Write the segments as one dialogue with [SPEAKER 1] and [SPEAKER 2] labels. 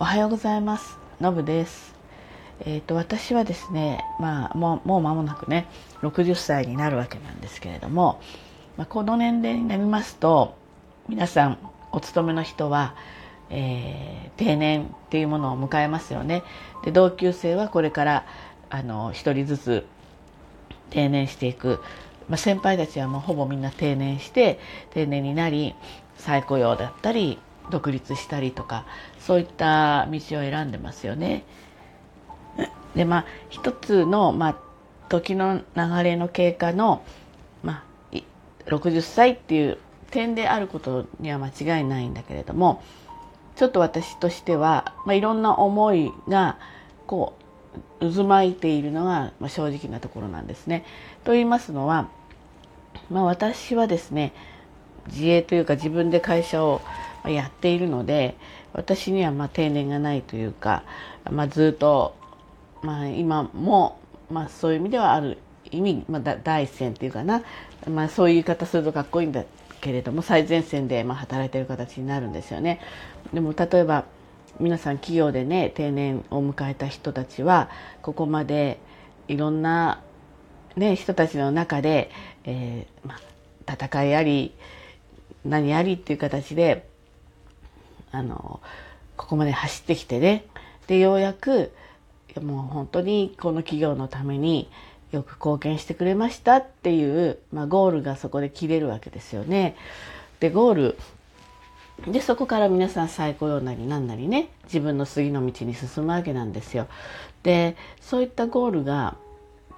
[SPEAKER 1] おはようございます。のぶです。えーと、私はですね、まあ、もうもう間もなくね60歳になるわけなんですけれども、まあ、この年齢になりますと皆さんお勤めの人は、えー、定年っていうものを迎えますよね。で同級生はこれからあの1人ずつ定年していく、まあ、先輩たちはもうほぼみんな定年して定年になり再雇用だったり独立したりとかそういった道を選んでますよね。でまあ一つの、まあ、時の流れの経過の、まあ、60歳っていう点であることには間違いないんだけれどもちょっと私としては、まあ、いろんな思いがこう渦巻いているのが、まあ、正直なところなんですね。と言いますのは、まあ、私はですね自営というか自分で会社をやっているので私にはま定年がないというか、まあ、ずっと、まあ、今も、まあ、そういう意味ではある意味、まあ、第一線っていうかな、まあ、そういう言い方するとかっこいいんだけれども最前線でま働いてる形になるんですよね。でも例えば皆さん企業でね定年を迎えた人たちはここまでいろんな、ね、人たちの中で、えーまあ、戦いあり何ありっていう形であのここまで走ってきてねでようやくもう本当にこの企業のためによく貢献してくれましたっていう、まあ、ゴールがそこで切れるわけですよね。でゴールでそこから皆さん再雇用なりなんなりね自分の次の道に進むわけなんですよ。でそういったゴールが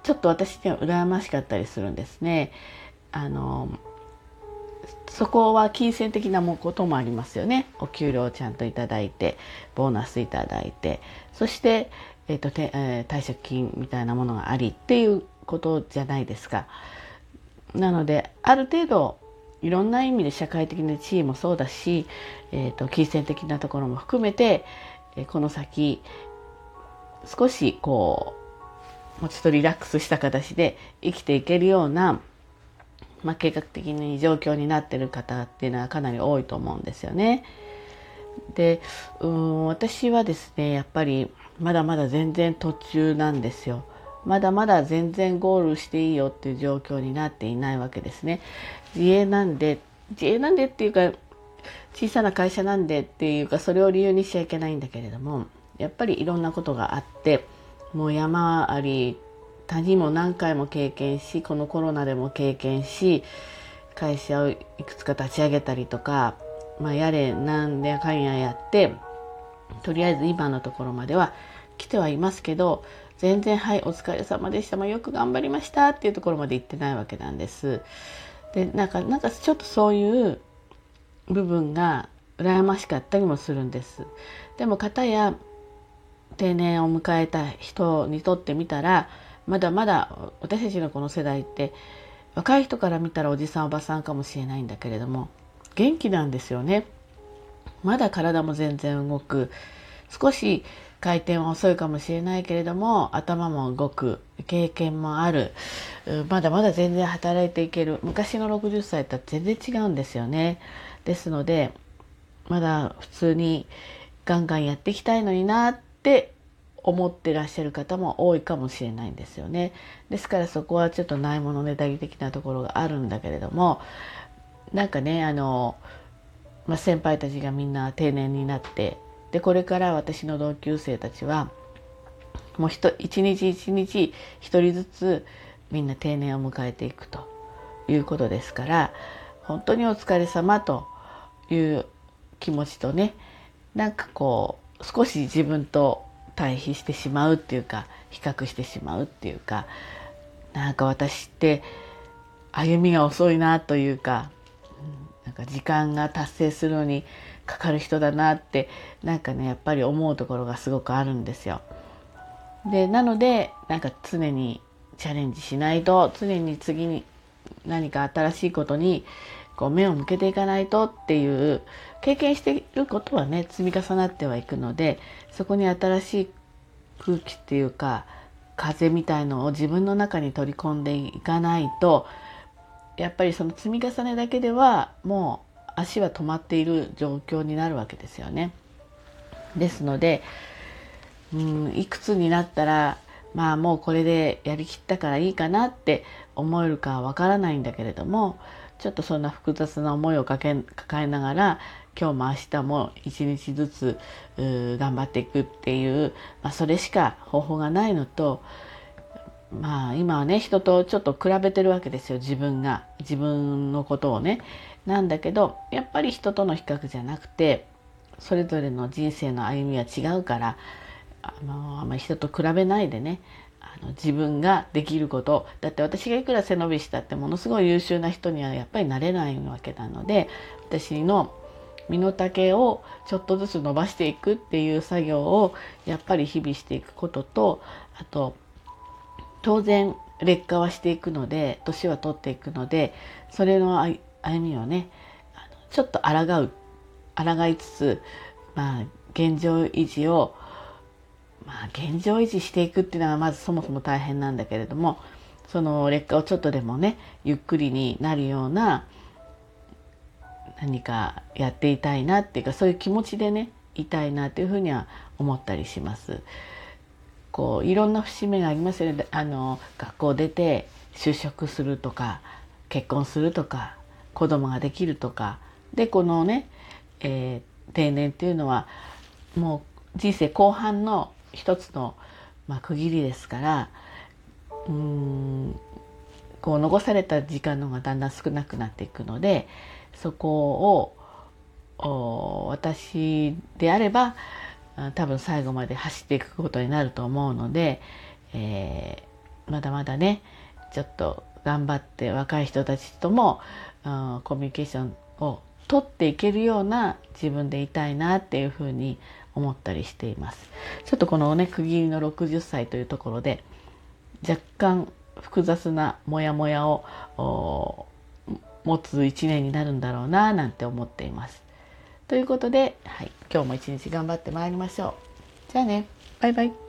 [SPEAKER 1] ちょっと私には羨ましかったりするんですね。あのそこは金銭的なこともありますよねお給料をちゃんといただいてボーナスいただいてそして、えーとてえー、退職金みたいなものがありっていうことじゃないですか。なのである程度いろんな意味で社会的な地位もそうだし、えーと、金銭的なところも含めて、えー、この先少しこうもうちょっとリラックスした形で生きていけるようなまあ、計画的に状況になってる方っていうのはかなり多いと思うんですよね。でうん私はですねやっぱりまだまだ全然途中なんですよ。まだまだ全然ゴールしていいよっていう状況になっていないわけですね。自営なんで自営なんでっていうか小さな会社なんでっていうかそれを理由にしちゃいけないんだけれどもやっぱりいろんなことがあってもう山あり谷も何回も経験しこのコロナでも経験し会社をいくつか立ち上げたりとか、まあ、やれなんやかんややってとりあえず今のところまでは来てはいますけど全然はいお疲れ様でした、まあ、よく頑張りましたっていうところまで行ってないわけなんです。でなんかなんかちょっとそういう部分が羨ましかったりもするんです。でも方や定年を迎えた人にとってみたらまだまだ私たちのこの世代って若い人から見たらおじさんおばさんかもしれないんだけれども元気なんですよね。まだ体も全然動く。少し回転は遅いかもしれないけれども頭も動く。経験もある。まだまだ全然働いていける。昔の60歳とは全然違うんですよね。ですのでまだ普通にガンガンやっていきたいのになって思ってらっしゃる方も多いかもしれないんですよね。ですからそこはちょっとないものねだり的なところがあるんだけれどもなんかねあの、まあ、先輩たちがみんな定年になってでこれから私の同級生たちはもう一日一日一人ずつみんな定年を迎えていくということですから本当にお疲れ様という気持ちとねなんかこう少し自分と対比してしまうっていうか比較してしまうっていうかなんか私って歩みが遅いなというかうんなんか時間が達成するのにかかる人だなってなんかねやっぱり思うところがすごくあるんですよ。でなのでなんか常にチャレンジしないと常に次に何か新しいことにこう目を向けていかないとっていう経験してることはね積み重なってはいくのでそこに新しい空気っていうか風みたいのを自分の中に取り込んでいかないとやっぱりその積み重ねだけではもう足は止まっている状況になるわけですよね。ですので、うん、いくつになったらまあもうこれでやりきったからいいかなって思えるかはわからないんだけれどもちょっとそんな複雑な思いをかけ抱えながら今日も明日も一日ずつ頑張っていくっていう、まあ、それしか方法がないのとまあ今はね人とちょっと比べてるわけですよ。自分が。自分のことをね。なんだけどやっぱり人との比較じゃなくてそれぞれの人生の歩みは違うからあのあんまり人と比べないでね。あの自分ができること。だって私がいくら背伸びしたってものすごい優秀な人にはやっぱりなれないわけなので私の身の丈をちょっとずつ伸ばしていくっていう作業をやっぱり日々していくこととあと当然劣化はしていくので年は取っていくのでそれの歩みをねちょっと抗う抗いつつまあ現状維持をまあ現状維持していくっていうのはまずそもそも大変なんだけれどもその劣化をちょっとでもねゆっくりになるような何かやっていたいなっていうかそういう気持ちでねいたいなというふうには思ったりします。こういろんな節目がありますよねあの学校出て就職するとか結婚するとか子供ができるとかでこのね、えー、定年っていうのはもう人生後半の一つの、まあ、区切りですからうんこう残された時間の方がだんだん少なくなっていくのでそこを私であれば多分最後まで走っていくことになると思うので、えー、まだまだねちょっと頑張って若い人たちともコミュニケーションを取っていけるような自分でいたいなっていうふうに思ったりしています。ちょっとこのね区切りの60歳というところで若干複雑なモヤモヤを持つ一年になるんだろうななんて思っています。ということで、はい、今日も一日頑張ってまいりましょう。じゃあね、バイバイ。